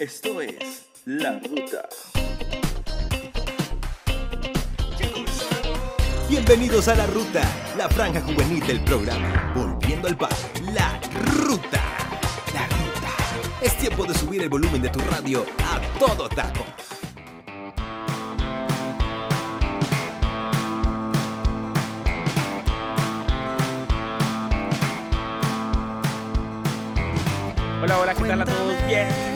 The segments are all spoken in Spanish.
Esto es La Ruta. Bienvenidos a La Ruta, la franja juvenil del programa. Volviendo al par, La Ruta. La Ruta. Es tiempo de subir el volumen de tu radio a todo taco. Hola, hola, ¿qué tal a todos? Bienvenidos,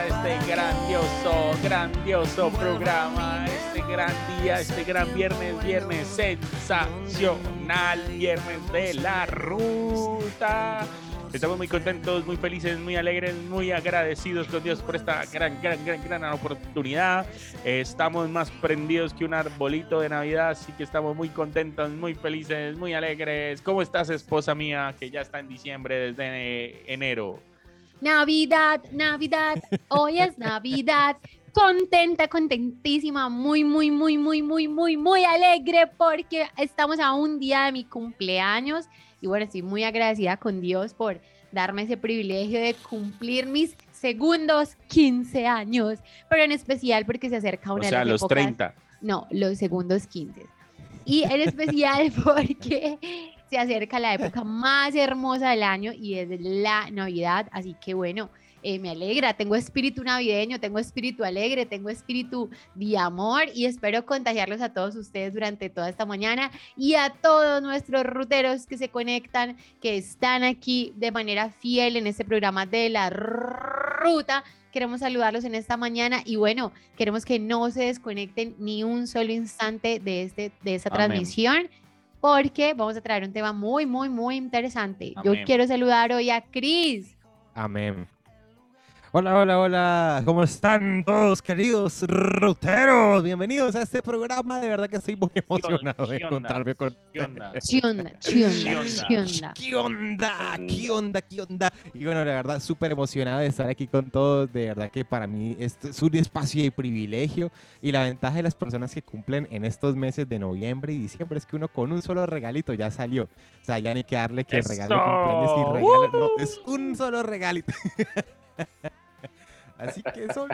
este grandioso, grandioso programa, este gran día, este gran viernes, viernes sensacional, viernes de la ruta. Estamos muy contentos, muy felices, muy alegres, muy agradecidos con Dios por esta gran, gran, gran, gran oportunidad. Estamos más prendidos que un arbolito de Navidad, así que estamos muy contentos, muy felices, muy alegres. ¿Cómo estás, esposa mía, que ya está en diciembre desde enero? Navidad, Navidad, hoy es Navidad. Contenta, contentísima, muy, muy, muy, muy, muy, muy, muy alegre porque estamos a un día de mi cumpleaños y bueno, estoy muy agradecida con Dios por darme ese privilegio de cumplir mis segundos 15 años, pero en especial porque se acerca una O sea, de las los épocas- 30. No, los segundos 15. Y en especial porque se acerca la época más hermosa del año y es la Navidad. Así que bueno, eh, me alegra, tengo espíritu navideño, tengo espíritu alegre, tengo espíritu de amor y espero contagiarlos a todos ustedes durante toda esta mañana y a todos nuestros ruteros que se conectan, que están aquí de manera fiel en este programa de la ruta. Queremos saludarlos en esta mañana y bueno, queremos que no se desconecten ni un solo instante de, este, de esta Amén. transmisión porque vamos a traer un tema muy, muy, muy interesante. Yo quiero saludar hoy a Cris. Amén. Hola, hola, hola. ¿Cómo están todos, queridos ruteros? Bienvenidos a este programa. De verdad que estoy muy emocionado de encontrarme con ¿Qué onda? ¿Qué onda? ¿Qué onda? ¿Qué onda? ¿Qué onda? ¿Qué onda? Y bueno, la verdad, súper emocionado de estar aquí con todos. De verdad que para mí esto es un espacio de privilegio. Y la ventaja de las personas que cumplen en estos meses de noviembre y diciembre es que uno con un solo regalito ya salió. O sea, ya ni que darle que regalo cumpleaños y regalo. No, es un solo regalito. Así que eso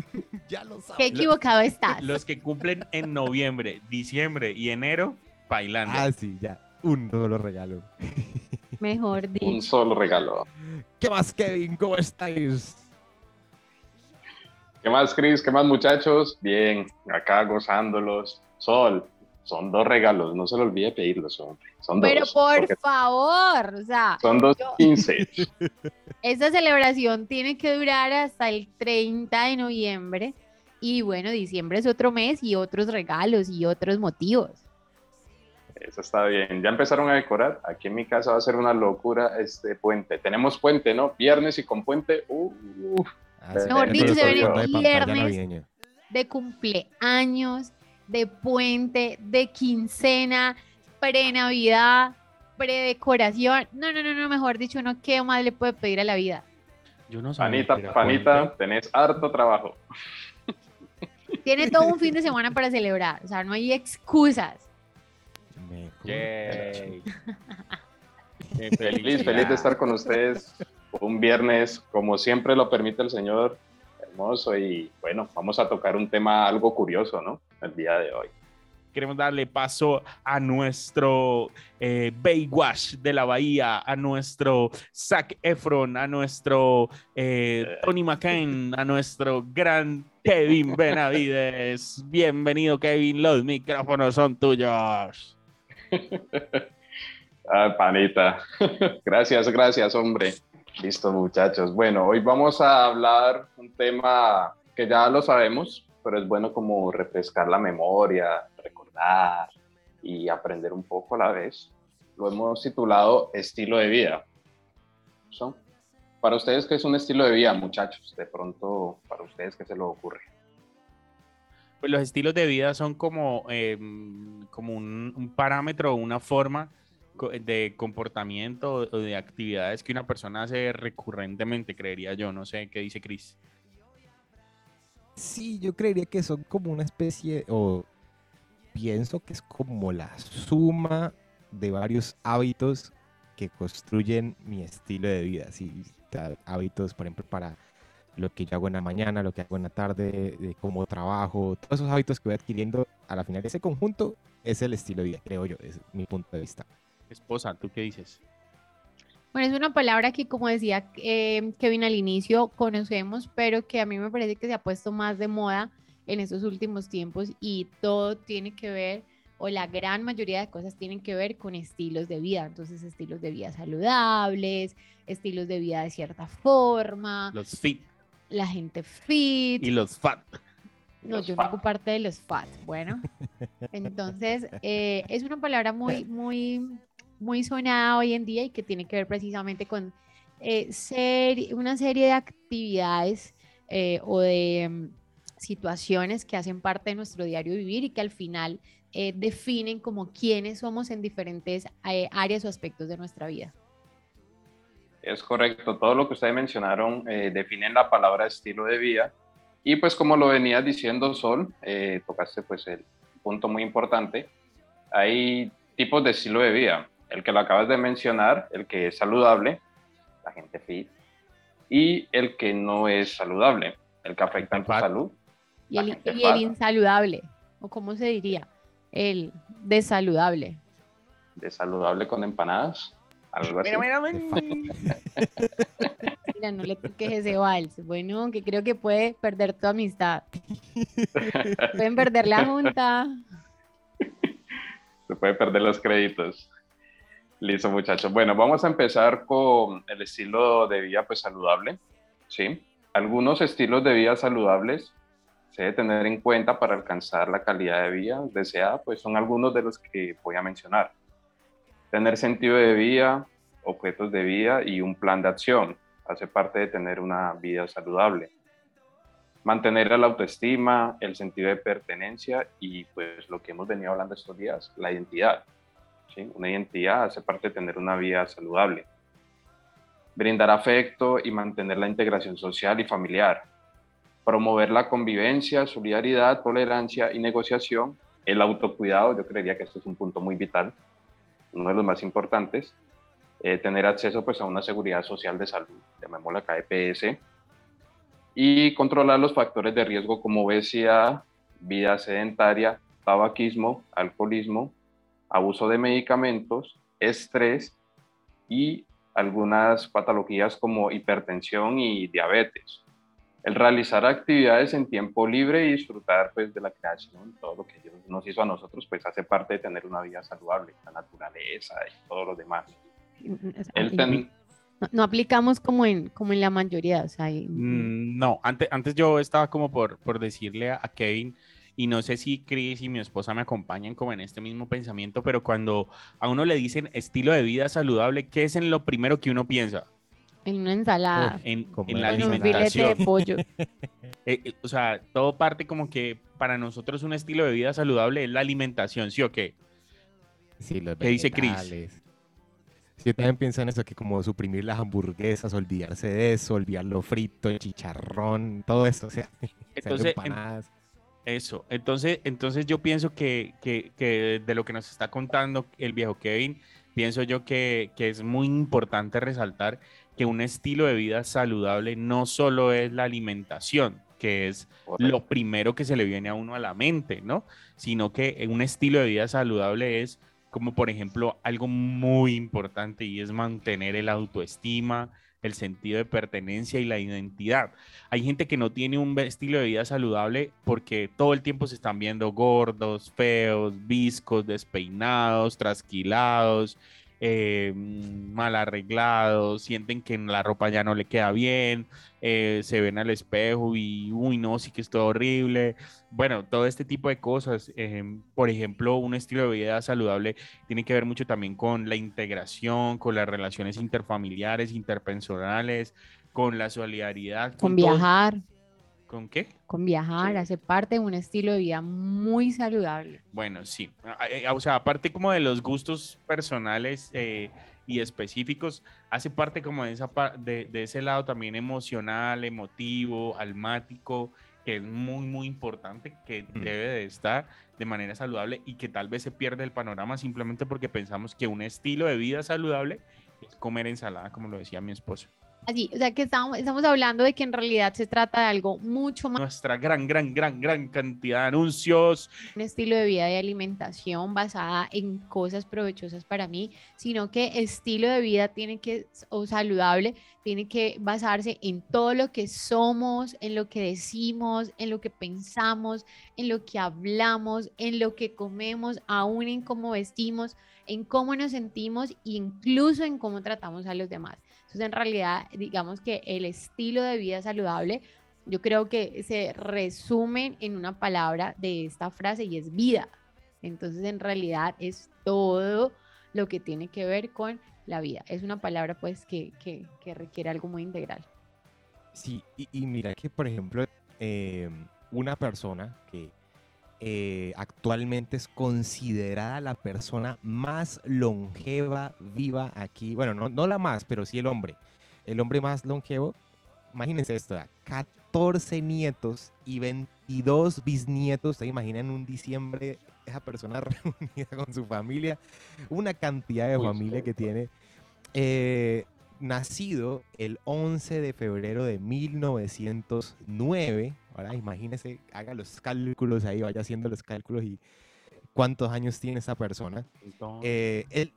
ya lo Qué saben. equivocado estás. Los que cumplen en noviembre, diciembre y enero, bailando. Ah, sí, ya. Un solo regalo. Mejor Un dicho. solo regalo. ¿Qué más, Kevin? ¿Cómo estáis? ¿Qué más, Cris? ¿Qué más, muchachos? Bien, acá gozándolos. Sol, son dos regalos, no se le olvide pedirlos, hombre. Son dos. Pero por favor, o sea, Son dos yo- 15. esta celebración tiene que durar hasta el 30 de noviembre. Y bueno, diciembre es otro mes y otros regalos y otros motivos. Eso está bien. Ya empezaron a decorar. Aquí en mi casa va a ser una locura este puente. Tenemos puente, ¿no? Viernes y con puente. Uh, Ah, Mejor dicho, se viene viernes. de cumpleaños, de puente, de quincena, pre-navidad, pre-decoración. No, no, no, no, mejor dicho, uno qué más le puede pedir a la vida. Yo no sabía panita, panita, tenés harto trabajo. Tiene todo un fin de semana para celebrar, o sea, no hay excusas. Yay. Feliz, feliz de estar con ustedes. Un viernes, como siempre lo permite el Señor. Hermoso. Y bueno, vamos a tocar un tema algo curioso, ¿no? El día de hoy. Queremos darle paso a nuestro eh, Baywatch de la Bahía, a nuestro Zac Efron, a nuestro eh, Tony McCain, a nuestro gran Kevin Benavides. Bienvenido, Kevin. Los micrófonos son tuyos. Ah, panita. gracias, gracias, hombre. Listo, muchachos. Bueno, hoy vamos a hablar un tema que ya lo sabemos, pero es bueno como refrescar la memoria, recordar y aprender un poco a la vez. Lo hemos titulado estilo de vida. ¿So? Para ustedes, ¿qué es un estilo de vida, muchachos? De pronto, para ustedes, ¿qué se les ocurre? Pues los estilos de vida son como, eh, como un, un parámetro, una forma de comportamiento o de actividades que una persona hace recurrentemente, creería yo. No sé qué dice Chris. Sí, yo creería que son como una especie, o pienso que es como la suma de varios hábitos que construyen mi estilo de vida. Sí, hábitos, por ejemplo, para lo que yo hago en la mañana, lo que hago en la tarde, de cómo trabajo, todos esos hábitos que voy adquiriendo, a la final ese conjunto es el estilo de vida, creo yo, es mi punto de vista. Esposa, ¿tú qué dices? Bueno, es una palabra que, como decía eh, Kevin al inicio, conocemos, pero que a mí me parece que se ha puesto más de moda en estos últimos tiempos y todo tiene que ver, o la gran mayoría de cosas tienen que ver con estilos de vida. Entonces, estilos de vida saludables, estilos de vida de cierta forma. Los fit. La gente fit. Y los fat. No, yo no hago parte de los fat. Bueno, entonces eh, es una palabra muy, muy, muy sonada hoy en día y que tiene que ver precisamente con eh, ser, una serie de actividades eh, o de situaciones que hacen parte de nuestro diario vivir y que al final definen como quiénes somos en diferentes áreas o aspectos de nuestra vida. Es correcto, todo lo que ustedes mencionaron definen la palabra estilo de vida y pues como lo venía diciendo Sol, eh, tocaste pues el punto muy importante, hay tipos de estilo de vida. El que lo acabas de mencionar, el que es saludable, la gente fit, y el que no es saludable, el que afecta en tu salud. Y el, y el insaludable, o cómo se diría, el desaludable. Desaludable con empanadas, algo así. Mira, mira, mira. Mira, no le toques ese vals. Bueno, que creo que puede perder tu amistad. Pueden perder la junta. Se puede perder los créditos. Listo, muchachos. Bueno, vamos a empezar con el estilo de vida pues saludable. ¿sí? Algunos estilos de vida saludables se debe tener en cuenta para alcanzar la calidad de vida deseada, pues son algunos de los que voy a mencionar. Tener sentido de vida, objetos de vida y un plan de acción hace parte de tener una vida saludable. Mantener la autoestima, el sentido de pertenencia y pues lo que hemos venido hablando estos días, la identidad. ¿sí? Una identidad hace parte de tener una vida saludable. Brindar afecto y mantener la integración social y familiar. Promover la convivencia, solidaridad, tolerancia y negociación. El autocuidado, yo creería que esto es un punto muy vital, uno de los más importantes eh, tener acceso pues, a una seguridad social de salud, llamémosla KPS, y controlar los factores de riesgo como obesidad, vida sedentaria, tabaquismo, alcoholismo, abuso de medicamentos, estrés y algunas patologías como hipertensión y diabetes. El realizar actividades en tiempo libre y disfrutar pues, de la creación, todo lo que Dios nos hizo a nosotros, pues hace parte de tener una vida saludable, la naturaleza y todo lo demás. No, aplicamos como en, como en la mayoría, o sea, mm, No, antes, antes yo estaba como por, por decirle a, Kevin, y no sé si Chris y mi esposa me acompañan como en este mismo pensamiento, pero cuando a uno le dicen estilo de vida saludable, ¿qué es en lo primero que uno piensa? En una ensalada. en, la alimentación. Un de pollo. Eh, eh, o sea, todo parte como que para nosotros un estilo de vida saludable es la alimentación, ¿sí o qué? Sí, los ¿Qué dice Chris? Yo también pienso en eso, que como suprimir las hamburguesas, olvidarse de eso, olvidar lo frito, el chicharrón, todo eso, o sea, entonces, eso, entonces, entonces yo pienso que, que, que, de lo que nos está contando el viejo Kevin, pienso yo que, que es muy importante resaltar que un estilo de vida saludable no solo es la alimentación, que es lo primero que se le viene a uno a la mente, ¿no? Sino que un estilo de vida saludable es como por ejemplo algo muy importante y es mantener el autoestima, el sentido de pertenencia y la identidad. Hay gente que no tiene un estilo de vida saludable porque todo el tiempo se están viendo gordos, feos, viscos, despeinados, trasquilados, eh, mal arreglados, sienten que la ropa ya no le queda bien, eh, se ven al espejo y, uy, no, sí que es todo horrible. Bueno, todo este tipo de cosas. Por ejemplo, un estilo de vida saludable tiene que ver mucho también con la integración, con las relaciones interfamiliares, interpersonales, con la solidaridad. Con, viajar. ¿Con qué? Con viajar, hace parte de un estilo de vida muy saludable. Bueno, sí. Eh, o sea, aparte como de los gustos personales eh, y específicos, hace parte como de, esa, de, de ese lado también emocional, emotivo, almático, que es muy, muy importante, que mm. debe de estar de manera saludable y que tal vez se pierde el panorama simplemente porque pensamos que un estilo de vida saludable Comer ensalada, como lo decía mi esposo. Así, o sea que estamos, estamos hablando de que en realidad se trata de algo mucho más, Nuestra gran, gran, gran, gran cantidad de anuncios. un estilo de vida de alimentación basada en cosas provechosas para mí, sino que estilo de vida tiene que, o saludable, tiene que basarse en todo lo que somos, en lo que decimos, en lo que pensamos, en lo que hablamos, en lo que comemos, aún en cómo vestimos, en cómo nos sentimos e incluso en cómo tratamos a los demás. Entonces, en realidad, digamos que el estilo de vida saludable, yo creo que se resumen en una palabra de esta frase y es vida. Entonces, en realidad es todo lo que tiene que ver con la vida. Es una palabra pues que, que, requiere algo muy integral. Sí, y, mira que, por ejemplo, eh, una persona que eh, actualmente es considerada la persona más longeva viva aquí, bueno, no, no la más, pero sí el hombre, el hombre más longevo, imagínense esto, ¿verdad? 14 nietos y 22 bisnietos, ¿se imaginan un diciembre esa persona reunida con su familia? Una cantidad de Uy, familia que tiene. Eh, nacido el 11 de febrero de 1909. Ahora imagínese, haga los cálculos ahí, vaya haciendo los cálculos y cuántos años tiene esa persona. Eh, él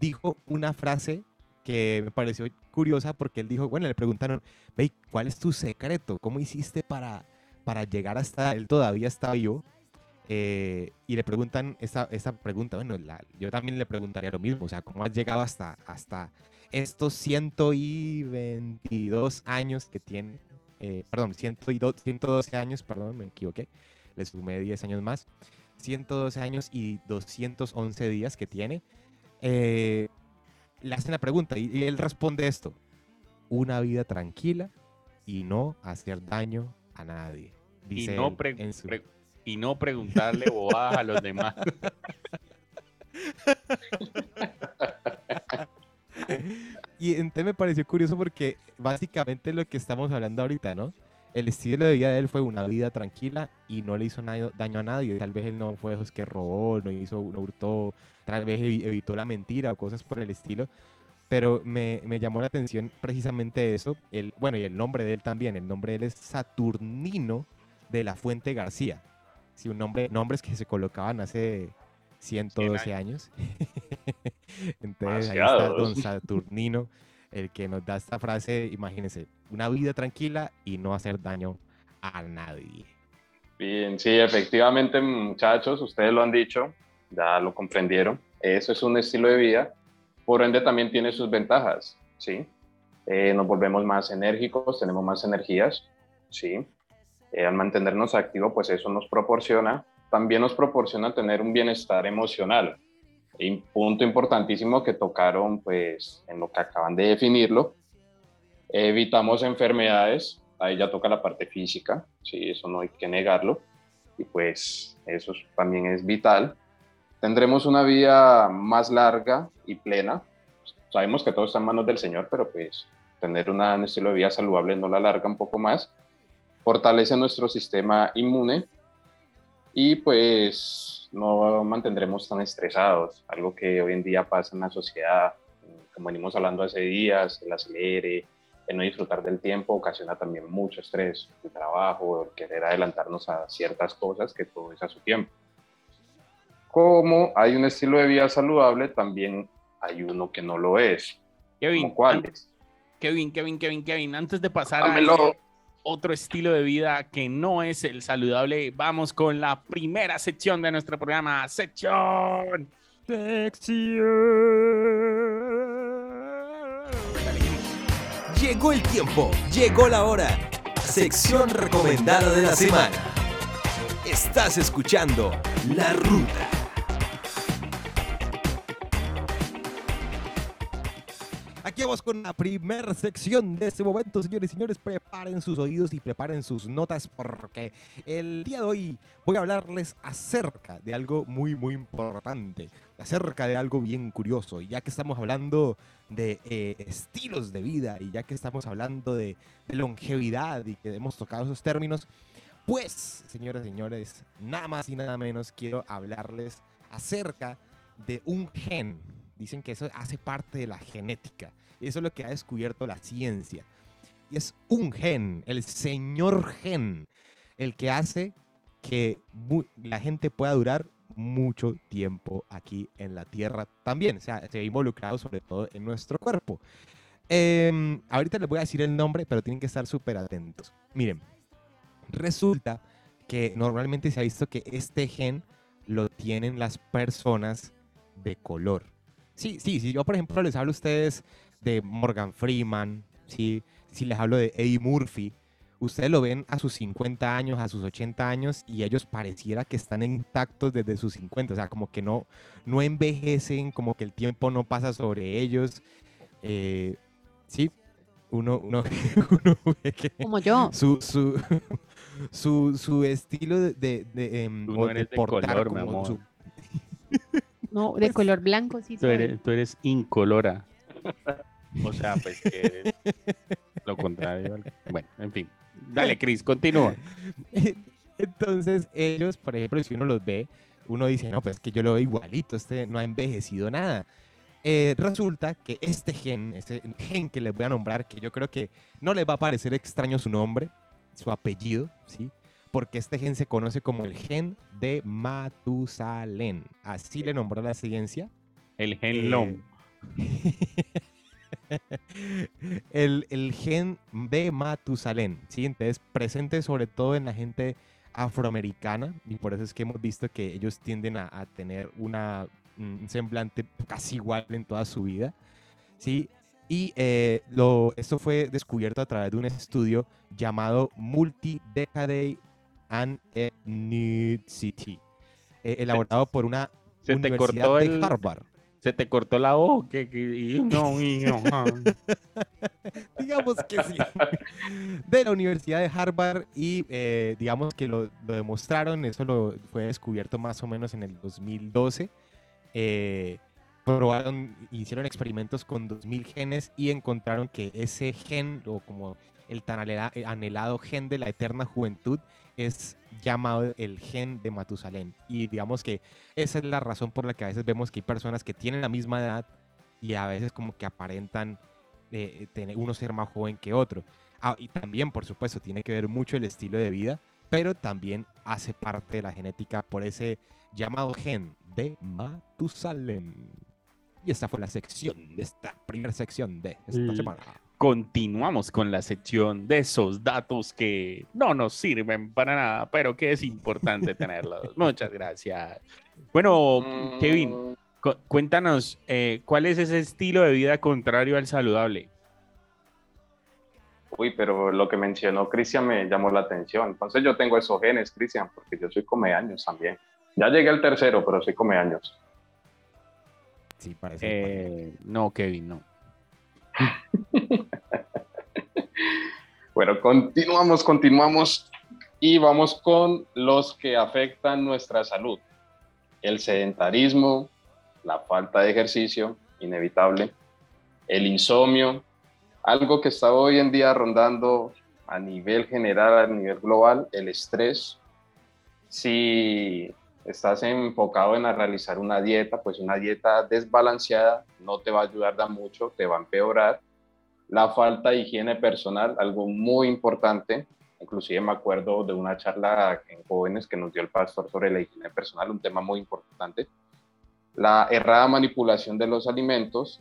dijo una frase que me pareció curiosa porque él dijo, bueno, le preguntaron, ve, ¿cuál es tu secreto? ¿Cómo hiciste para, para llegar hasta él? Todavía está vivo. Eh, y le preguntan esa, esa pregunta, bueno, la- yo también le preguntaría lo mismo, o sea, ¿cómo has llegado hasta, hasta estos 122 años que tiene? Eh, perdón, 102 112 años, perdón, me equivoqué, le sumé 10 años más, 112 años y 211 días que tiene. Eh, le hacen la pregunta y, y él responde esto, una vida tranquila y no hacer daño a nadie. Y Dice no, él su- pre- y no preguntarle bobadas a los demás. Y entonces me pareció curioso porque básicamente lo que estamos hablando ahorita, ¿no? El estilo de vida de él fue una vida tranquila y no le hizo daño a nadie. Tal vez él no fue de esos que robó, no hizo, no hurtó, tal vez evi- evitó la mentira o cosas por el estilo. Pero me, me llamó la atención precisamente eso. El, bueno, y el nombre de él también. El nombre de él es Saturnino de la Fuente García. Sí, un nombre, nombres que se colocaban hace 112 años. Entonces ahí está don Saturnino, el que nos da esta frase, imagínense, una vida tranquila y no hacer daño a nadie. Bien, sí, efectivamente, muchachos, ustedes lo han dicho, ya lo comprendieron. Eso es un estilo de vida, por ende también tiene sus ventajas, ¿sí? Eh, nos volvemos más enérgicos, tenemos más energías, ¿sí? Eh, al mantenernos activos, pues eso nos proporciona, también nos proporciona tener un bienestar emocional. Y un punto importantísimo que tocaron, pues, en lo que acaban de definirlo, evitamos enfermedades, ahí ya toca la parte física, sí, eso no hay que negarlo, y pues eso es- también es vital. Tendremos una vida más larga y plena. Sabemos que todo está en manos del Señor, pero pues tener un estilo de vida saludable no la alarga un poco más. Fortalece nuestro sistema inmune y pues no mantendremos tan estresados, algo que hoy en día pasa en la sociedad, como venimos hablando hace días, el acelere, el no disfrutar del tiempo ocasiona también mucho estrés, el trabajo, el querer adelantarnos a ciertas cosas que todo es a su tiempo. Como hay un estilo de vida saludable, también hay uno que no lo es. Kevin, ¿Como cuáles? Kevin, Kevin, Kevin, Kevin, antes de pasar a otro estilo de vida que no es el saludable, vamos con la primera sección de nuestro programa, sección. Llegó el tiempo, llegó la hora. Sección recomendada de la semana. Estás escuchando La Ruta. Aquí vamos con la primera sección de este momento, señores y señores. Preparen sus oídos y preparen sus notas porque el día de hoy voy a hablarles acerca de algo muy, muy importante, acerca de algo bien curioso. Y ya que estamos hablando de eh, estilos de vida y ya que estamos hablando de, de longevidad y que hemos tocado esos términos, pues, señores y señores, nada más y nada menos quiero hablarles acerca de un gen dicen que eso hace parte de la genética. Eso es lo que ha descubierto la ciencia. Y es un gen, el señor gen, el que hace que la gente pueda durar mucho tiempo aquí en la Tierra también. O sea, se ve involucrado sobre todo en nuestro cuerpo. Em, ahorita les voy a decir el nombre, pero tienen que estar súper atentos. Miren, resulta que normalmente se ha visto que este gen lo tienen las personas de color. Sí, sí, si yo por ejemplo les hablo a ustedes de Morgan Freeman, ¿sí? si les hablo de Eddie Murphy, ustedes lo ven a sus 50 años, a sus 80 años y ellos pareciera que están intactos desde sus 50, o sea, como que no, no envejecen, como que el tiempo no pasa sobre ellos. Eh, sí, uno, uno, ve que como yo. Su, su, su, su estilo de, de, de, em, color, mi amor. No, de color blanco, sí. Tú eres, tú eres incolora. O sea, pues que lo contrario. Bueno, en fin. Dale, Cris, continúa. Entonces, ellos, por ejemplo, si uno los ve, uno dice, no, pues es que yo lo veo igualito, este no ha envejecido nada. Eh, resulta que este gen, este gen que les voy a nombrar, que yo creo que no les va a parecer extraño su nombre, su apellido, ¿sí? Porque este gen se conoce como el gen de Matusalén. Así le nombró la ciencia. El gen eh, long. el, el, gen de Matusalén, ¿sí? Entonces, presente sobre todo en la gente afroamericana, y por eso es que hemos visto que ellos tienden a, a tener una, un semblante casi igual en toda su vida, ¿sí? Y eh, lo, esto fue descubierto a través de un estudio llamado Multi-Decade and Ethnicity, eh, elaborado por una se universidad de Harvard. Se te cortó la voz, que, no, digamos que sí. De la Universidad de Harvard y eh, digamos que lo, lo, demostraron, eso lo fue descubierto más o menos en el 2012. Eh, probaron, hicieron experimentos con 2000 genes y encontraron que ese gen, o como el tan anhelado gen de la eterna juventud, es llamado el gen de Matusalén. Y digamos que esa es la razón por la que a veces vemos que hay personas que tienen la misma edad y a veces como que aparentan eh, tener uno ser más joven que otro. Ah, y también, por supuesto, tiene que ver mucho el estilo de vida, pero también hace parte de la genética por ese llamado gen de Matusalén. Y esta fue la sección esta primera sección de esta semana. Continuamos con la sección de esos datos que no nos sirven para nada, pero que es importante tenerlos. Muchas gracias. Bueno, Kevin, cuéntanos, eh, ¿cuál es ese estilo de vida contrario al saludable? Uy, pero lo que mencionó Cristian me llamó la atención. Entonces yo tengo esos genes, Cristian, porque yo soy come años también. Ya llegué al tercero, pero soy come años. Sí, parece. Eh, no, Kevin, no. bueno, continuamos, continuamos y vamos con los que afectan nuestra salud. El sedentarismo, la falta de ejercicio, inevitable, el insomnio, algo que está hoy en día rondando a nivel general, a nivel global, el estrés. Si estás enfocado en realizar una dieta, pues una dieta desbalanceada no te va a ayudar da mucho, te va a empeorar. La falta de higiene personal, algo muy importante. Inclusive me acuerdo de una charla en jóvenes que nos dio el pastor sobre la higiene personal, un tema muy importante. La errada manipulación de los alimentos,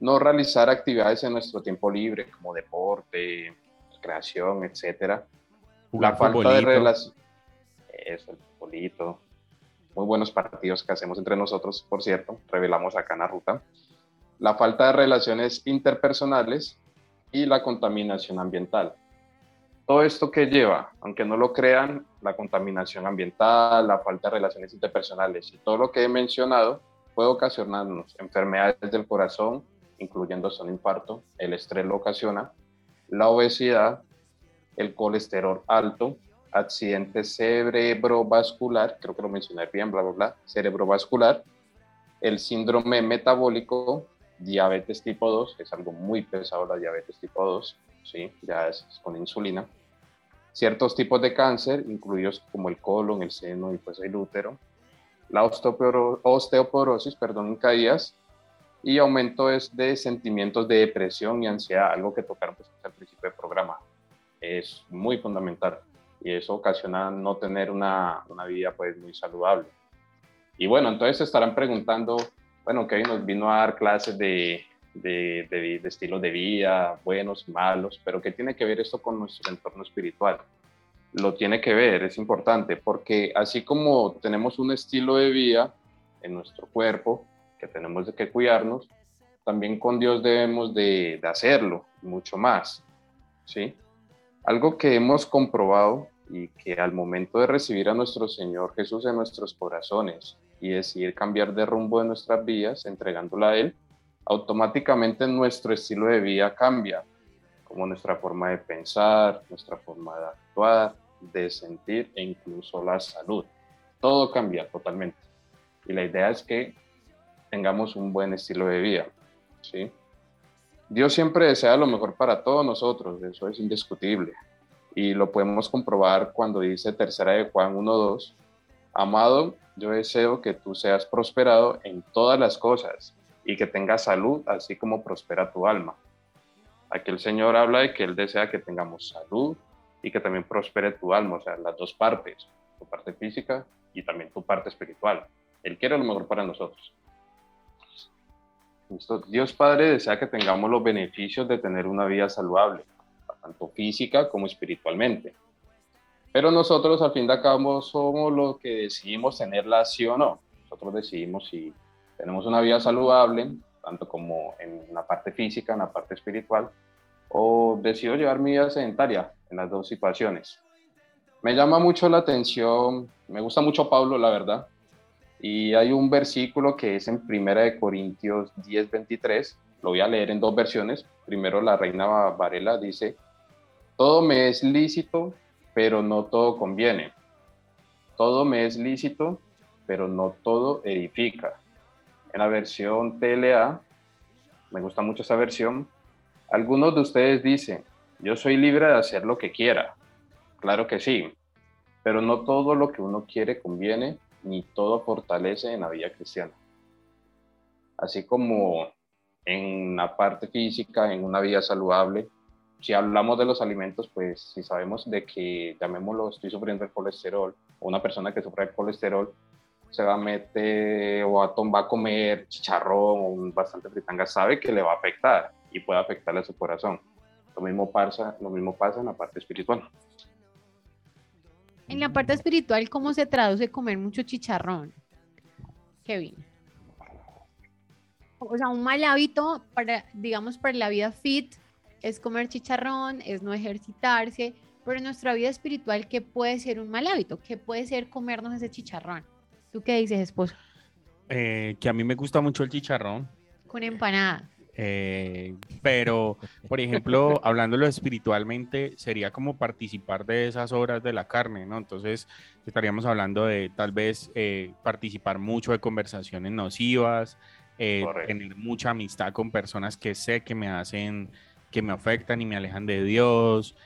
no realizar actividades en nuestro tiempo libre, como deporte, creación, etcétera. la falta de relación. Eso, el futbolito, muy buenos partidos que hacemos entre nosotros, por cierto, revelamos acá en la ruta, la falta de relaciones interpersonales y la contaminación ambiental. Todo esto que lleva, aunque no lo crean, la contaminación ambiental, la falta de relaciones interpersonales y todo lo que he mencionado puede ocasionarnos enfermedades del corazón, incluyendo son infarto, el estrés lo ocasiona, la obesidad, el colesterol alto, accidente cerebrovascular, creo que lo mencioné bien, bla, bla, bla, cerebrovascular, el síndrome metabólico, diabetes tipo 2, es algo muy pesado la diabetes tipo 2, ¿sí? ya es, con insulina, ciertos tipos de cáncer, incluidos como el colon, el seno y pues el útero, la osteoporosis, perdón, en caídas, y aumento es de sentimientos de depresión y ansiedad, algo que tocaron pues, al principio del programa. Es muy fundamental y eso ocasiona no tener una, una vida pues muy saludable. Y bueno, entonces estarán preguntando, bueno, Kevin nos vino a dar clases de, de, de, estilos de vida, buenos malos, pero ¿qué tiene que ver esto con nuestro entorno espiritual? Lo tiene que ver, es importante, porque así como tenemos un estilo de vida en nuestro cuerpo, que tenemos que cuidarnos, también con Dios debemos de, de hacerlo, mucho más, ¿sí? Algo que hemos comprobado y que al momento de recibir a nuestro Señor Jesús en nuestros corazones y decidir cambiar de rumbo de nuestras vidas, entregándola a Él, automáticamente nuestro estilo de vida cambia, como nuestra forma de pensar, nuestra forma de actuar, de sentir e incluso la salud. Todo cambia totalmente. Y la idea es que tengamos un buen estilo de vida. ¿sí? Dios siempre desea lo mejor para todos nosotros, eso es indiscutible. Y lo podemos comprobar cuando dice tercera de Juan 1.2, Amado, yo deseo que tú seas prosperado en todas las cosas y que tengas salud, así como prospera tu alma. Aquí el Señor habla de que Él desea que tengamos salud y que también prospere tu alma, o sea, las dos partes, tu parte física y también tu parte espiritual. Él quiere lo mejor para nosotros. Dios Padre desea que tengamos los beneficios de tener una vida saludable, tanto física como espiritualmente. Pero nosotros, al fin de cabo, somos los que decidimos tenerla sí o no. Nosotros decidimos si tenemos una vida saludable, tanto como en la parte física, en la parte espiritual, o decido llevar mi vida sedentaria en las dos situaciones. Me llama mucho la atención, me gusta mucho Pablo, la verdad, y hay un versículo que es en Primera de Corintios 10, 23. Lo voy a leer en dos versiones. Primero la reina Varela dice, todo me es lícito, pero no todo conviene. Todo me es lícito, pero no todo edifica. En la versión TLA, me gusta mucho esa versión, algunos de ustedes dicen, yo soy libre de hacer lo que quiera. Claro que sí, pero no todo lo que uno quiere conviene ni todo fortalece en la vida cristiana. Así como en la parte física, en una vida saludable, si hablamos de los alimentos, pues si sabemos de que, llamémoslo, estoy sufriendo el colesterol, o una persona que sufre el colesterol, se va a meter o a, va a comer chicharrón o bastante fritanga, sabe que le va a afectar y puede afectarle a su corazón. Lo mismo pasa, lo mismo pasa en la parte espiritual. En la parte espiritual, ¿cómo se traduce comer mucho chicharrón? Kevin. O sea, un mal hábito para, digamos, para la vida fit es comer chicharrón, es no ejercitarse, pero en nuestra vida espiritual, ¿qué puede ser un mal hábito? ¿Qué puede ser comernos ese chicharrón? ¿Tú qué dices, esposo? Eh, que a mí me gusta mucho el chicharrón. Con empanada. Eh, pero, por ejemplo, hablándolo espiritualmente, sería como participar de esas obras de la carne, ¿no? Entonces, estaríamos hablando de tal vez eh, participar mucho de conversaciones nocivas, eh, tener mucha amistad con personas que sé que me hacen, que me afectan y me alejan de Dios,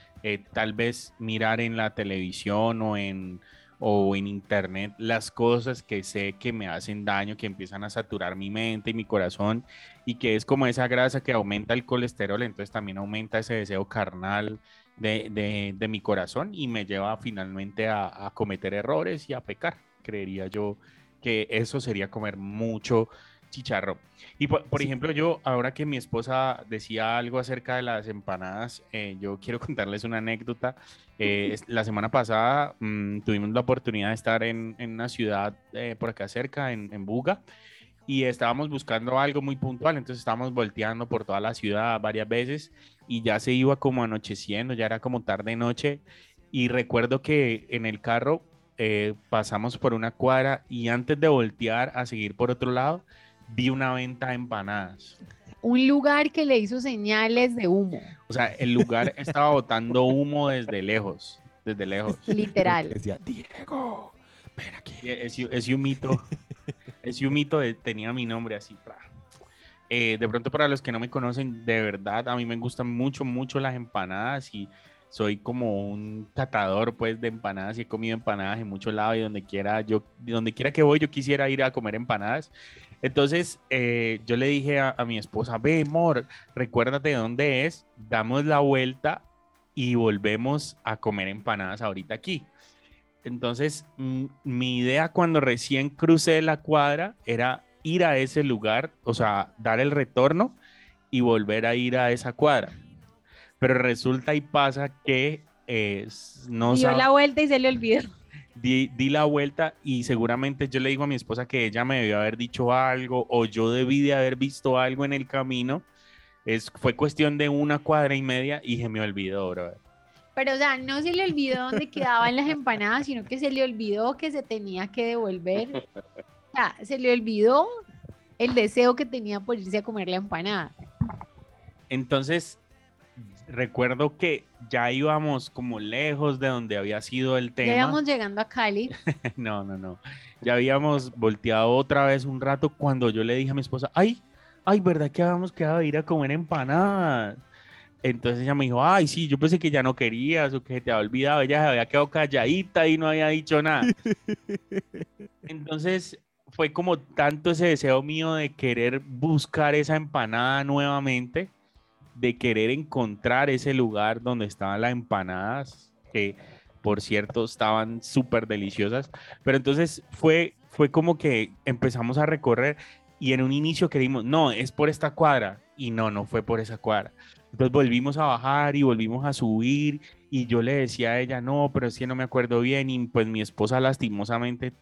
tal vez mirar en la televisión o en o en internet las cosas que sé que me hacen daño, que empiezan a saturar mi mente y mi corazón y que es como esa grasa que aumenta el colesterol, entonces también aumenta ese deseo carnal de, de, mi corazón y me lleva finalmente a, a cometer errores y a pecar. Creería yo que eso sería comer mucho chicharro. Y por, ejemplo, yo, ahora que mi esposa decía algo acerca de las empanadas, eh, yo quiero contarles una anécdota. Eh, la semana pasada mm, tuvimos la oportunidad de estar en, en una ciudad eh, por acá cerca, en, en, Buga, y estábamos buscando algo muy puntual, entonces estábamos volteando por toda la ciudad varias veces y ya se iba como anocheciendo, ya era como tarde noche, y recuerdo que en el carro pasamos por una cuadra y antes de voltear a seguir por otro lado, vi una venta de empanadas. Un lugar que le hizo señales de humo. O sea, el lugar estaba botando humo desde lejos, desde lejos. Literal. Decía, Diego, ven aquí. Ese, humito, ese humito tenía mi nombre así. Eh, de pronto para los que no me conocen, de verdad, a mí me gustan mucho, mucho las empanadas y soy como un catador pues de empanadas y he comido empanadas en muchos lados y donde quiera yo donde quiera que voy yo quisiera ir a comer empanadas Entonces eh, yo le dije a, a mi esposa, ve, amor, recuérdate dónde es, damos la vuelta y volvemos a comer empanadas ahorita aquí. Entonces, mi idea cuando recién crucé la cuadra era ir a ese lugar, o sea, dar el retorno y volver a ir a esa cuadra. Pero resulta y pasa que eh, no Dio la vuelta y se le olvidó. Di, di la vuelta y seguramente yo le digo a mi esposa que ella me debió haber dicho algo o yo debí de haber visto algo en el camino. Es, fue cuestión de una cuadra y media y se me olvidó, bro. Pero, o sea, no se le olvidó dónde quedaban las empanadas, sino que se le olvidó que se tenía que devolver. O sea, se le olvidó el deseo que tenía por irse a comer la empanada. Entonces, recuerdo que ya íbamos como lejos de donde había sido el Ya tema. íbamos llegando a Cali. No, no, no. Ya habíamos volteado otra vez un rato cuando yo le dije a mi esposa, ay, ay, ¿verdad que habíamos quedado de ir a comer empanadas? Entonces ella me dijo, ay, sí, yo pensé que ya no querías o que te había olvidado. Ella se había quedado calladita y no había dicho nada. Entonces fue como tanto ese deseo mío de querer buscar esa empanada nuevamente, de querer encontrar ese lugar donde estaban las empanadas, que por cierto estaban súper deliciosas. Pero entonces fue, fue como que empezamos a recorrer y en un inicio queríamos, no, es por esta cuadra. Y no, no fue por esa cuadra. Entonces volvimos a bajar y volvimos a subir y yo le decía a ella, no, pero es que no me acuerdo bien y pues mi esposa lastimosamente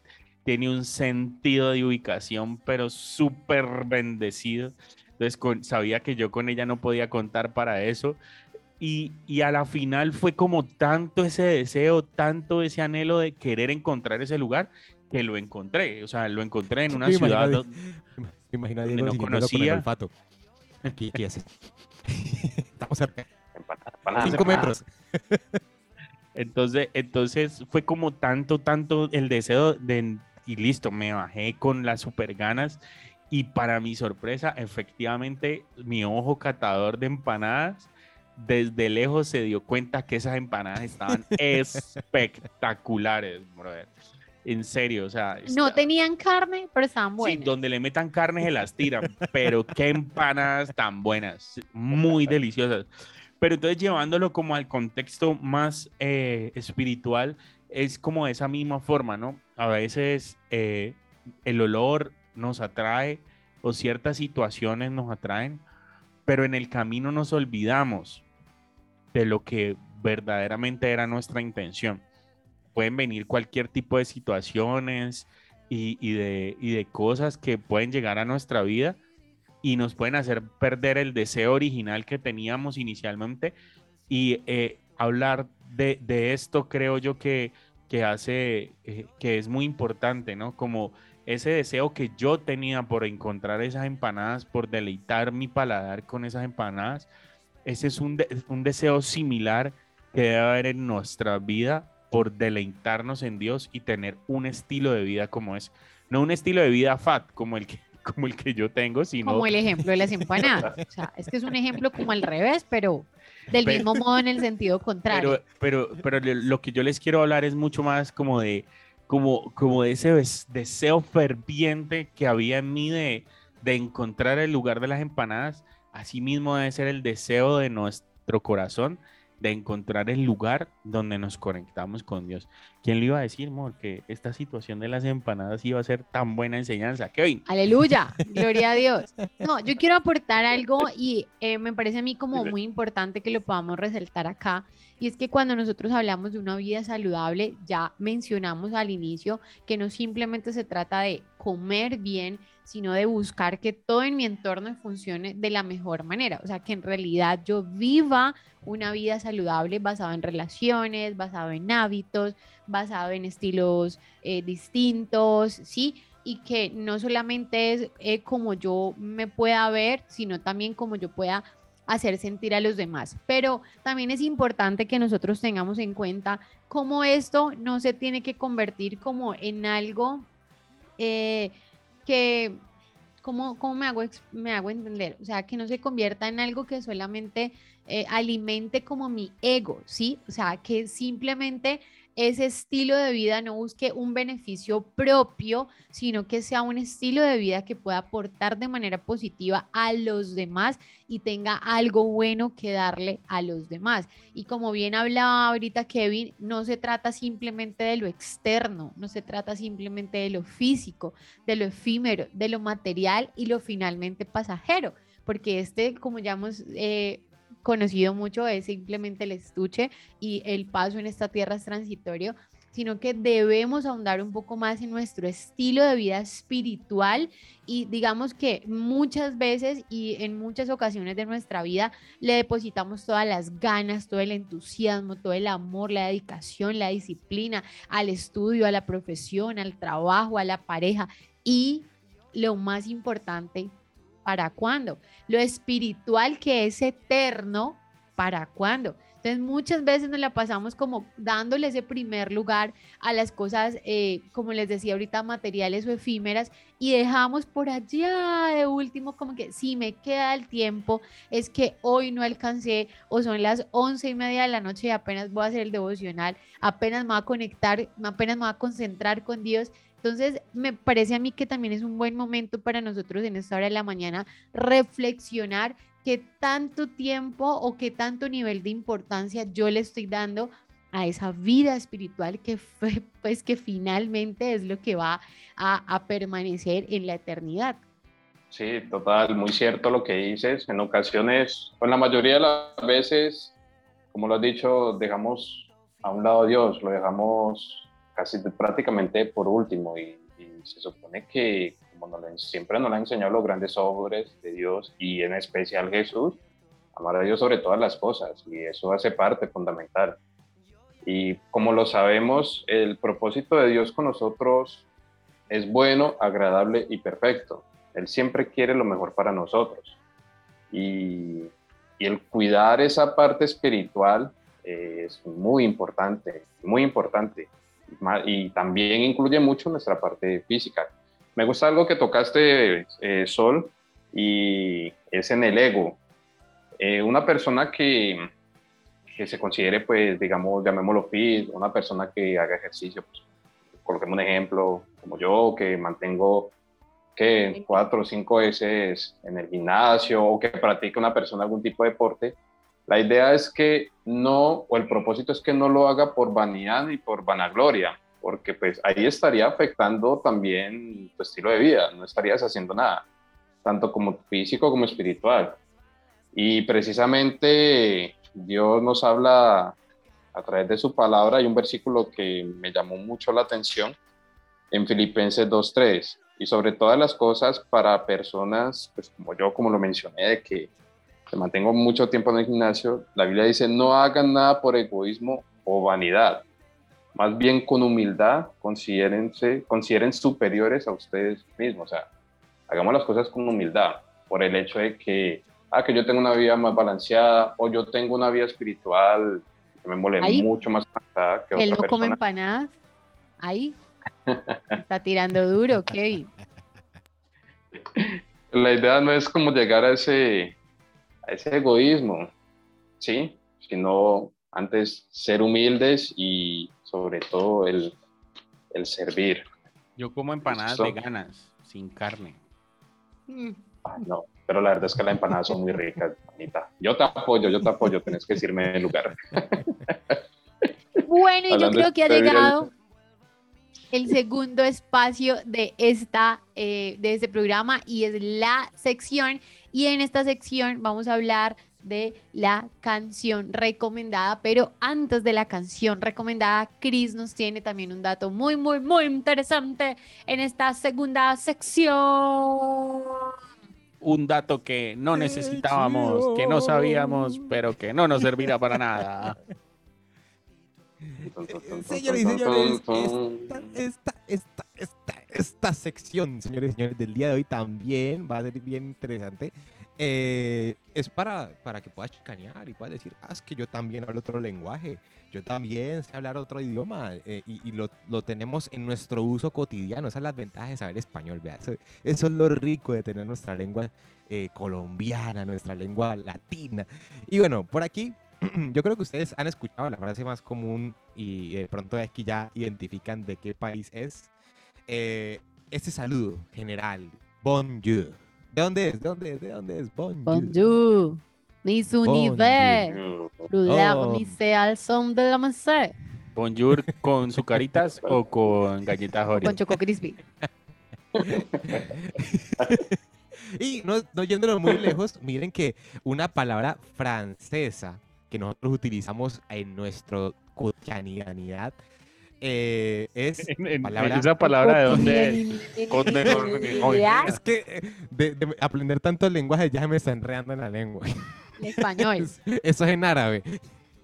tiene un sentido de ubicación, pero súper bendecido. Entonces con- sabía que yo con ella no podía contar para eso. Y, y a la final fue como tanto ese deseo, tanto ese anhelo de querer encontrar ese lugar, que lo encontré. O sea, lo encontré en una Me ciudad. imagino, do- Me imagino a donde no siguiéndolo con el conocía. olfato. ¿Qué, qué hace? Estamos cerca. Cinco metros. Entonces, entonces fue como tanto, tanto el deseo de, y listo, me bajé con las super ganas y para mi sorpresa, efectivamente, mi ojo catador de empanadas desde lejos se dio cuenta que esas empanadas estaban espectaculares, brother. En serio, o sea, No está- tenían carne, pero estaban Sí, buenas. donde le metan carne se las tiran, pero qué empanadas tan buenas, muy deliciosas. Pero entonces llevándolo como al contexto más eh, espiritual, es como de esa misma forma, ¿no? A veces eh, el olor nos atrae o ciertas situaciones nos atraen, pero en el camino nos olvidamos de lo que verdaderamente era nuestra intención. Pueden venir cualquier tipo de situaciones, y, y de, y de cosas que pueden llegar a nuestra vida y nos pueden hacer perder el deseo original que teníamos inicialmente. Y eh, hablar de, de esto creo yo que, que hace, eh, que es muy importante, ¿no? Como ese deseo que yo tenía por encontrar esas empanadas, por deleitar mi paladar con esas empanadas, ese es un, de- un deseo similar que debe haber en nuestra vida por deleitarnos en Dios y tener un estilo de vida como es. No un estilo de vida fat como el que, como el que yo tengo, sino Como el ejemplo de las empanadas. O sea, es que es un ejemplo como al revés, pero del mismo modo en el sentido contrario. pero, pero, pero lo que yo les quiero hablar es mucho más como de, como, como ese des- deseo ferviente que había en mí de, de encontrar el lugar de las empanadas. Así mismo debe ser el deseo de nuestro corazón de encontrar el lugar donde nos conectamos con Dios. ¿Quién le iba a decir, amor, que esta situación de las empanadas iba a ser tan buena enseñanza? Kevin, Aleluya, gloria a Dios. No, yo quiero aportar algo y eh, me parece a mí como muy importante que lo podamos resaltar acá. Y es que cuando nosotros hablamos de una vida saludable, ya mencionamos al inicio que no simplemente se trata de comer bien, sino de buscar que todo en mi entorno funcione de la mejor manera. O sea, que en realidad yo viva una vida saludable basada en relaciones, basado en hábitos, basado en estilos eh, distintos, ¿sí? y que no solamente es eh, como yo me pueda ver, sino también como yo pueda hacer sentir a los demás. Pero también es importante que nosotros tengamos en cuenta cómo esto no se tiene que convertir como en algo eh, que, ¿cómo, cómo me, hago, me hago entender? O sea, que no se convierta en algo que solamente eh, alimente como mi ego, ¿sí? O sea, que simplemente ese estilo de vida no busque un beneficio propio, sino que sea un estilo de vida que pueda aportar de manera positiva a los demás y tenga algo bueno que darle a los demás. Y como bien hablaba ahorita Kevin, no se trata simplemente de lo externo, no se trata simplemente de lo físico, de lo efímero, de lo material y lo finalmente pasajero, porque este, como ya hemos... Eh, conocido mucho es simplemente el estuche y el paso en esta tierra es transitorio, sino que debemos ahondar un poco más en nuestro estilo de vida espiritual y digamos que muchas veces y en muchas ocasiones de nuestra vida le depositamos todas las ganas, todo el entusiasmo, todo el amor, la dedicación, la disciplina al estudio, a la profesión, al trabajo, a la pareja y lo más importante, ¿para cuándo? Lo espiritual que es eterno, ¿para cuándo? Entonces muchas veces nos la pasamos como dándole ese primer lugar a las cosas, eh, como les decía ahorita, materiales o efímeras y dejamos por allá de último como que si me queda el tiempo, es que hoy no alcancé o son las once y media de la noche y apenas voy a hacer el devocional, apenas me voy a conectar, apenas me voy a concentrar con Dios entonces, me parece a mí que también es un buen momento para nosotros en esta hora de la mañana reflexionar qué tanto tiempo o qué tanto nivel de importancia yo le estoy dando a esa vida espiritual que fue, pues que finalmente es lo que va a, a permanecer en la eternidad. Sí, total, muy cierto lo que dices. En ocasiones, en la mayoría de las veces, como lo has dicho, dejamos a un lado a Dios, lo dejamos casi prácticamente por último y, se supone que como siempre nos ha enseñado los grandes obras de Dios y en especial Jesús, amar a Dios sobre todas las cosas y eso hace parte fundamental. Y como lo sabemos, el propósito de Dios con nosotros es bueno, agradable y perfecto. Él siempre quiere lo mejor para nosotros. Y, y el cuidar esa parte espiritual es muy importante, muy importante y también incluye mucho nuestra parte física. Me gusta algo que tocaste, eh, Sol, y es en el ego. Eh, una persona que, que, se considere, pues, digamos, llamémoslo fit, una persona que haga ejercicio, pues, coloquemos un ejemplo, como yo, que mantengo que cuatro o cinco veces en el gimnasio o que practique una persona algún tipo de deporte, la idea es que no, o el propósito es que no lo haga por vanidad ni por vanagloria, porque pues ahí estaría afectando también tu estilo de vida, no estarías haciendo nada, tanto como físico como espiritual. Y precisamente Dios nos habla a través de su palabra, hay un versículo que me llamó mucho la atención en Filipenses 2.3, y sobre todas las cosas para personas, pues como yo, como lo mencioné, de que que mantengo mucho tiempo en el gimnasio, la Biblia dice, no hagan nada por egoísmo o vanidad, más bien con humildad, considérense, consideren superiores a ustedes mismos, o sea, hagamos las cosas con humildad, por el hecho de que, ah, que yo tengo una vida más balanceada, o yo tengo una vida espiritual que me mole mucho más cansada que Él no come empanadas, ahí, está tirando duro, Kevin. La idea no es como llegar a ese ese egoísmo, ¿sí? Sino antes ser humildes y sobre todo el, el servir. Yo como empanadas veganas, sin carne. no, pero la verdad es que las empanadas son muy ricas, Anita. Yo te apoyo, yo te apoyo, tenés que decirme el lugar. Bueno, y yo creo que ha llegado el segundo espacio de, esta, eh, de este programa y es la sección y en esta sección vamos a hablar de la canción recomendada, pero antes de la canción recomendada, Chris nos tiene también un dato muy, muy, muy interesante en esta segunda sección. Un dato que no necesitábamos, que no sabíamos, pero que no nos servirá para nada. Señores y señores, esta, esta, esta, esta, sección, señores y señores, del día de hoy también va a ser bien interesante. Eh, es para, para que puedas chicanear y puedas decir, ah, es que yo también hablo otro lenguaje, yo también sé hablar otro idioma eh, y, lo, lo, tenemos en nuestro uso cotidiano. Esas son las ventajas de saber español, vea. Eso, es lo rico de tener nuestra lengua eh, colombiana, nuestra lengua latina. Y bueno, por aquí yo creo que ustedes han escuchado la frase más común y de pronto es que ya identifican de qué país es. Eh, este saludo general, bonjour. ¿De dónde es? ¿De dónde es? ¿De dónde es? Bonjour. Bonjour. Oh. ni se al son de la mesa. Bonjour con sucaritas o con galletas Oreo. Con Choco Crispy. Y no, no yéndonos muy lejos, miren que una palabra francesa que nosotros utilizamos en nuestra cotidianidad eh, es En- en- palabra- esa palabra de dónde es? Que de, de aprender tantos lenguajes ya me está enredando en la lengua. Español. Eso es en árabe.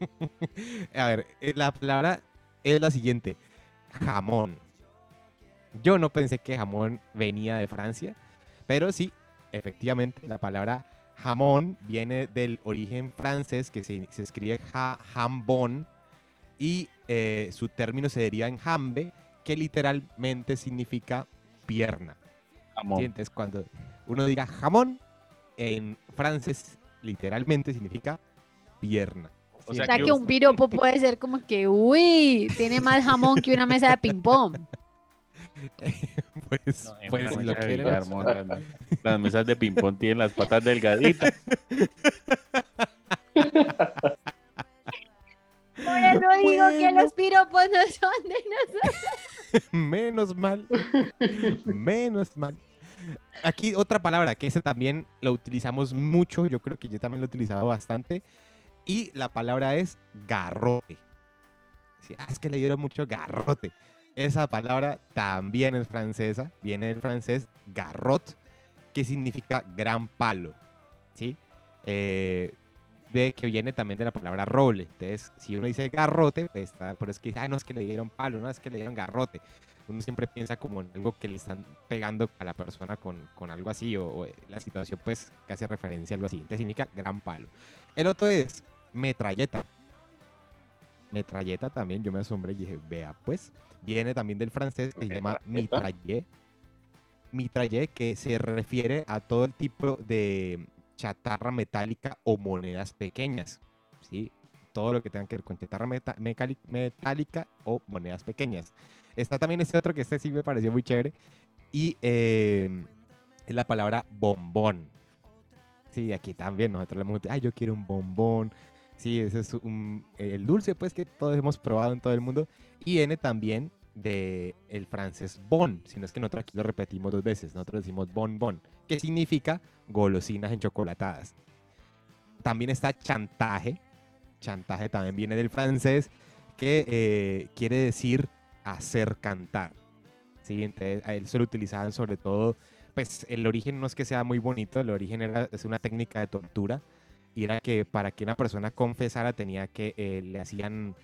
A ver, eh, la palabra es la siguiente. Jamón. Yo no pensé que jamón venía de Francia, pero sí, efectivamente, la palabra jamón viene del origen francés que se, se escribe ja, jambon y eh, su término se deriva en jambe, que literalmente significa pierna. Jamón. ¿sí? Entonces, cuando uno diga jamón, en francés literalmente significa pierna. O sea O sea que que un piropo puede ser como que, uy, tiene más jamón que una mesa de ping-pong. pues, No, pues, si lo quieren mona, las, las mesas de ping-pong tienen las patas delgaditas. Por eso digo que los piropos no son de nosotros. Menos mal. Menos mal. Aquí otra palabra que ese también lo utilizamos mucho. Yo creo que yo también lo he utilizado bastante. Y la palabra es garrote. Sí, ah, es que le dieron mucho garrote. Esa palabra también es francesa. Viene del francés garrot, que significa gran palo. ¿Sí? Eh, de que viene también de la palabra roble. Entonces, si uno dice garrote, pues está, pero es que, ah, no es que le dieron palo, no es que le dieron garrote. Uno siempre piensa como en algo que le están pegando a la persona con, con algo así, o, o la situación, pues, que hace referencia a algo así. Entonces, significa gran palo. El otro es metralleta. Metralleta también, yo me asombré y dije, vea, pues, viene también del francés que se llama mitraillé. Mitraillé, que se refiere a todo el tipo de chatarra metálica o monedas pequeñas, ¿sí? Todo lo que tenga que ver con chatarra meta- metálica o monedas pequeñas. Está también este otro que este sí me pareció muy chévere y eh, es la palabra bombón. Sí, aquí también nosotros le hemos dicho, ay, yo quiero un bombón. Sí, ese es un, el dulce pues que todos hemos probado en todo el mundo y viene también de francés bon, sino es que nosotros aquí lo repetimos dos veces, nosotros decimos bon bon, que significa golosinas enchocolatadas. También está chantaje, chantaje también viene del francés, que eh, quiere decir hacer cantar. Sí, entonces a él se lo utilizaban sobre todo, pues el origen no es que sea muy bonito, el origen era, es una técnica de tortura, y era que para que una persona confesara tenía que, eh, le hacían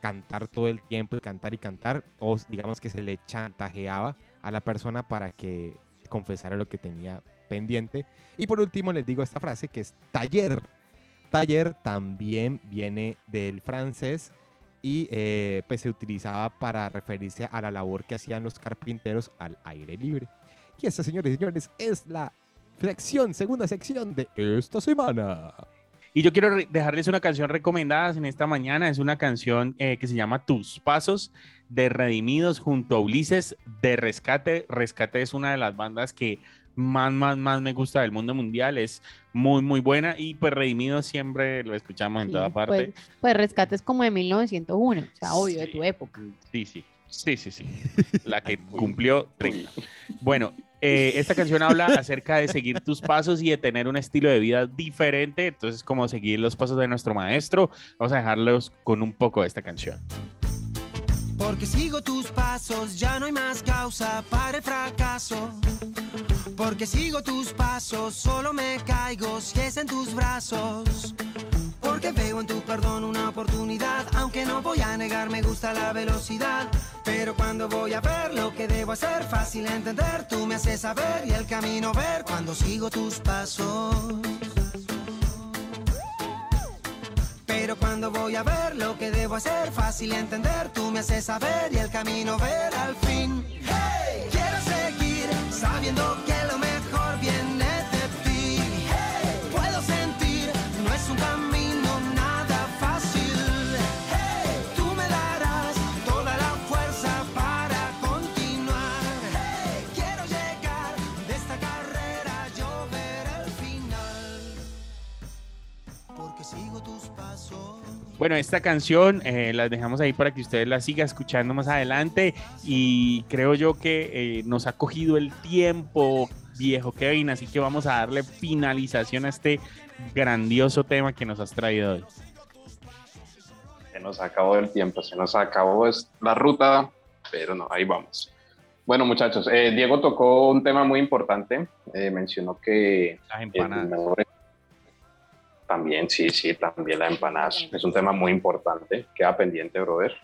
cantar todo el tiempo y cantar y cantar, o digamos que se le chantajeaba a la persona para que confesara lo que tenía pendiente. Y por último les digo esta frase que es taller. Taller también viene del francés y eh, pues se utilizaba para referirse a la labor que hacían los carpinteros al aire libre. Y esta, señores y señores, es la sección, segunda sección de esta semana. Y yo quiero dejarles una canción recomendada en esta mañana. Es una canción eh, que se llama Tus Pasos de Redimidos junto a Ulises de Rescate. Rescate es una de las bandas que más, más, más me gusta del mundo mundial. Es muy, muy buena. Y pues Redimidos siempre lo escuchamos en Sí, toda parte. Pues, pues Rescate es como de 1901, o sea, obvio, de tu época. Sí, sí. Sí, sí, sí. La que cumplió 30. Bueno, eh, esta canción habla acerca de seguir tus pasos y de tener un estilo de vida diferente. Entonces, como seguir los pasos de nuestro maestro, vamos a dejarlos con un poco de esta canción. Porque sigo tus pasos, ya no hay más causa para el fracaso. Porque sigo tus pasos, solo me caigo si es en tus brazos. Porque veo en tu perdón una oportunidad, aunque no voy a negar, me gusta la velocidad. Pero cuando voy a ver lo que debo hacer, fácil entender, tú me haces saber y el camino ver cuando sigo tus pasos. Pero cuando voy a ver lo que debo hacer, fácil entender, tú me haces saber y el camino ver al fin. Hey, quiero seguir sabiendo que lo mejor viene de ti. Hey, puedo sentir, no es un camino Bueno, esta canción eh, la dejamos ahí para que ustedes la sigan escuchando más adelante y creo yo que eh, nos ha cogido el tiempo, viejo Kevin, así que vamos a darle finalización a este grandioso tema que nos has traído hoy. Se nos acabó el tiempo, se nos acabó la ruta, pero no, ahí vamos. Bueno, muchachos, eh, Diego tocó un tema muy importante. Eh, mencionó que. También, sí, sí, también las empanadas. Es un tema muy importante. Queda pendiente, brother.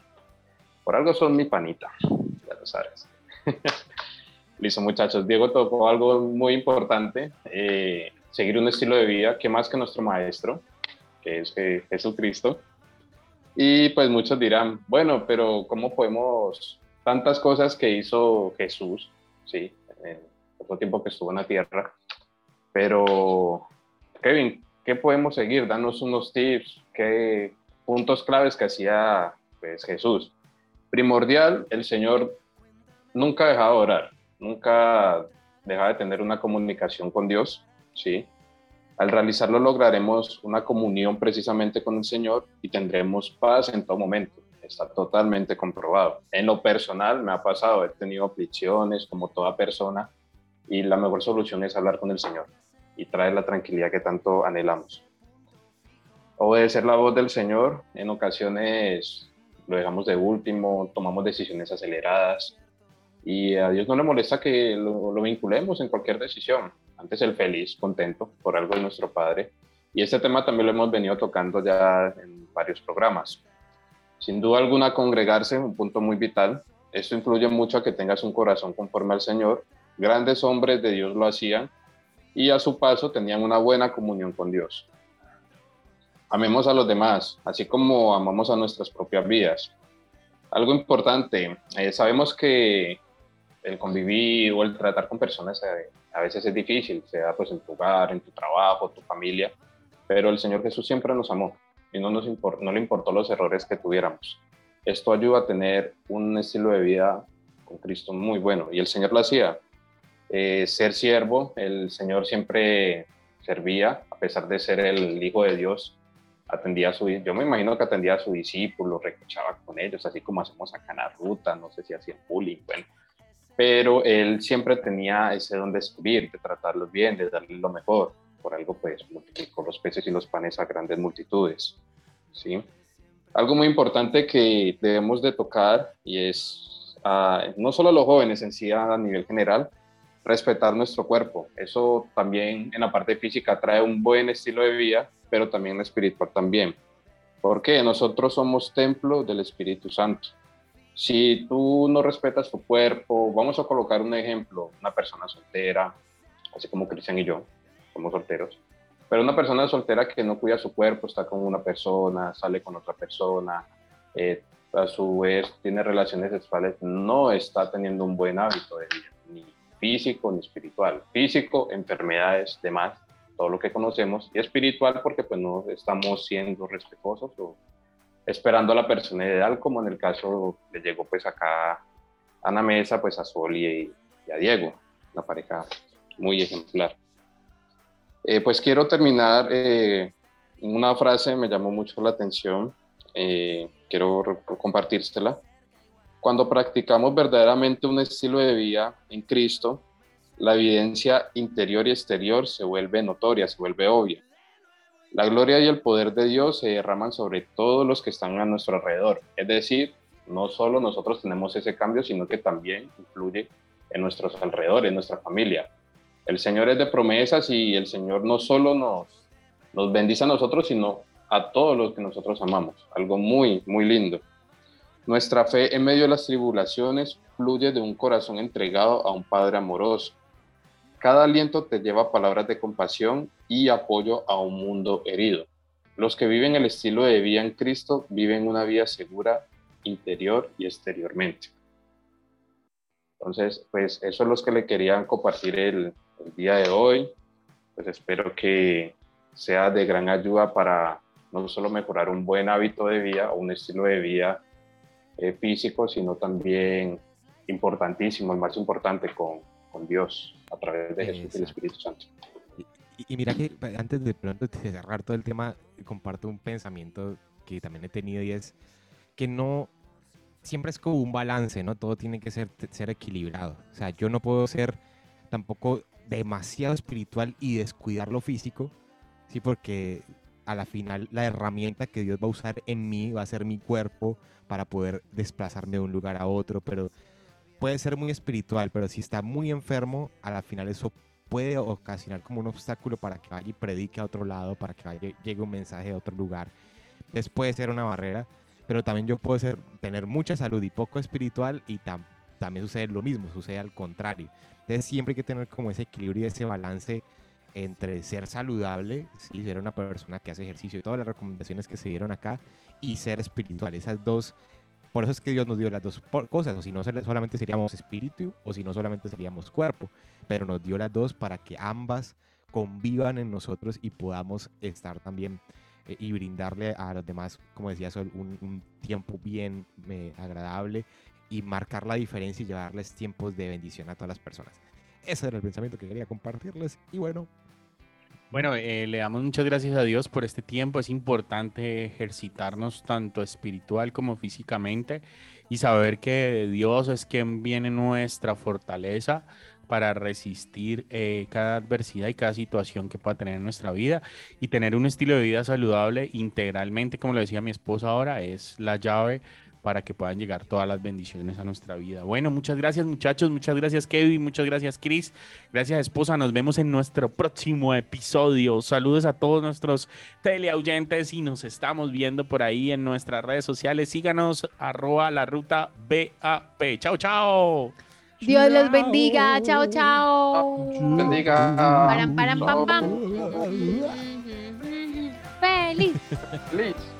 Por algo son mi panita, ya lo sabes. Listo, muchachos. Diego tocó algo muy importante. Eh, seguir un estilo de vida que más que nuestro maestro, que es Jesucristo. Y pues muchos dirán, bueno, pero ¿cómo podemos tantas cosas que hizo Jesús, sí, en poco tiempo que estuvo en la tierra. Pero, Kevin, ¿qué podemos seguir? Danos unos tips, qué puntos claves que hacía pues, Jesús. Primordial, el Señor nunca dejaba de orar, nunca dejaba de tener una comunicación con Dios, ¿sí? Al realizarlo lograremos una comunión precisamente con el Señor y tendremos paz en todo momento está totalmente comprobado. En lo personal me ha pasado, he tenido aflicciones como toda persona y la mejor solución es hablar con el Señor y traer la tranquilidad que tanto anhelamos. Obedecer la voz del Señor, en ocasiones lo dejamos de último, tomamos decisiones aceleradas y a Dios no le molesta que lo, lo vinculemos en cualquier decisión. Antes el feliz, contento por algo de nuestro Padre. Y este tema también lo hemos venido tocando ya en varios programas. Sin duda alguna, congregarse, un punto muy vital. Esto influye mucho a que tengas un corazón conforme al Señor. Grandes hombres de Dios lo hacían y a su paso tenían una buena comunión con Dios. Amemos a los demás, así como amamos a nuestras propias vidas. Algo importante, eh, sabemos que el convivir o el tratar con personas eh, a veces es difícil, sea pues en tu hogar, en tu trabajo, tu familia, pero el Señor Jesús siempre nos amó y no, nos no le importó los errores que tuviéramos. Esto ayuda a tener un estilo de vida con Cristo muy bueno y el Señor lo hacía. Eh, ser siervo, el Señor siempre servía, a pesar de ser el Hijo de Dios, atendía a su, yo me imagino que atendía a su discípulo, recochaba con ellos, así como hacemos acá en la ruta, no sé si hacía bullying, bueno, pero él siempre tenía ese don de escribir, de tratarlos bien, de darles lo mejor por algo pues multiplicó los peces y los panes a grandes multitudes. ¿sí? Algo muy importante que debemos de tocar y es ah, no solo a los jóvenes en sí a nivel general, respetar nuestro cuerpo. Eso también en la parte física trae un buen estilo de vida, pero también espiritual también. Porque nosotros somos templo del Espíritu Santo. Si tú no respetas tu cuerpo, vamos a colocar un ejemplo, una persona soltera, así como Cristian y yo, somos solteros, pero una persona soltera que no cuida su cuerpo, está con una persona, sale con otra persona, eh, a su vez tiene relaciones sexuales, no está teniendo un buen hábito de vida, ni físico ni espiritual. Físico, enfermedades, demás, todo lo que conocemos, y espiritual porque pues no estamos siendo respetuosos o esperando a la persona ideal, como en el caso le llegó pues acá a la mesa, pues a Sol y, y a Diego, una pareja muy ejemplar. Eh, pues quiero terminar eh, una frase, me llamó mucho la atención, eh, quiero compartírsela. Cuando practicamos verdaderamente un estilo de vida en Cristo, la evidencia interior y exterior se vuelve notoria, se vuelve obvia. La gloria y el poder de Dios se derraman sobre todos los que están a nuestro alrededor. Es decir, no solo nosotros tenemos ese cambio, sino que también influye en nuestros alrededores, en nuestra familia. El Señor es de promesas y el Señor no solo nos, bendice a nosotros, sino a todos los que nosotros amamos. Algo muy, muy lindo. Nuestra fe en medio de las tribulaciones fluye de un corazón entregado a un Padre amoroso. Cada aliento te lleva palabras de compasión y apoyo a un mundo herido. Los que viven el estilo de vida en Cristo viven una vida segura interior y exteriormente. Entonces, pues eso es lo que le querían compartir el, el día de hoy. Pues espero que sea de gran ayuda para no solo mejorar un buen hábito de vida o un estilo de vida eh, físico, sino también importantísimo, el más importante, con, con Dios a través de Jesús y el Espíritu Santo. Y, y mira que pa- antes de pronto de cerrar todo el tema, comparto un pensamiento que también he tenido y es que no, siempre es como un balance, ¿no? Todo tiene que ser, ser equilibrado. O sea, yo no puedo ser tampoco demasiado espiritual y descuidar lo físico, ¿sí? Porque a la final la herramienta que Dios va a usar en mí va a ser mi cuerpo para poder desplazarme de un lugar a otro, pero puede ser muy espiritual, pero si está muy enfermo, a la final eso puede ocasionar como un obstáculo para que vaya y predique a otro lado, para que vaya, llegue un mensaje de otro lugar. Entonces puede ser una barrera, pero también yo puedo ser, tener mucha salud y poco espiritual y tam- también sucede lo mismo, sucede al contrario. Entonces siempre hay que tener como ese equilibrio y ese balance entre ser saludable, ¿sí? ser una persona que hace ejercicio y todas las recomendaciones que se dieron acá, y ser espiritual. Esas dos, por eso es que Dios nos dio las dos cosas, o si no solamente seríamos espíritu, o si no solamente seríamos cuerpo, pero nos dio las dos para que ambas convivan en nosotros y podamos estar también eh, y brindarle a los demás, como decía Sol, un, un tiempo bien eh, agradable y marcar la diferencia y llevarles tiempos de bendición a todas las personas. Ese era el pensamiento que quería compartirles y bueno, Bueno, eh, le damos muchas gracias a Dios por este tiempo. Es importante ejercitarnos tanto espiritual como físicamente y saber que Dios es quien viene nuestra fortaleza para resistir eh, cada adversidad y cada situación que pueda tener en nuestra vida y tener un estilo de vida saludable integralmente, como lo decía mi esposa ahora, es la llave para que puedan llegar todas las bendiciones a nuestra vida. Bueno, muchas gracias muchachos, muchas gracias Kevin, muchas gracias Chris, gracias esposa, nos vemos en nuestro próximo episodio. Saludos a todos nuestros teleaudientes y nos estamos viendo por ahí en nuestras redes sociales. Síganos, arroba la ruta BAP. Chao, chao. Dios los bendiga. Chao, chao. Bendiga. Param, param, pam, pam. Feliz. Feliz.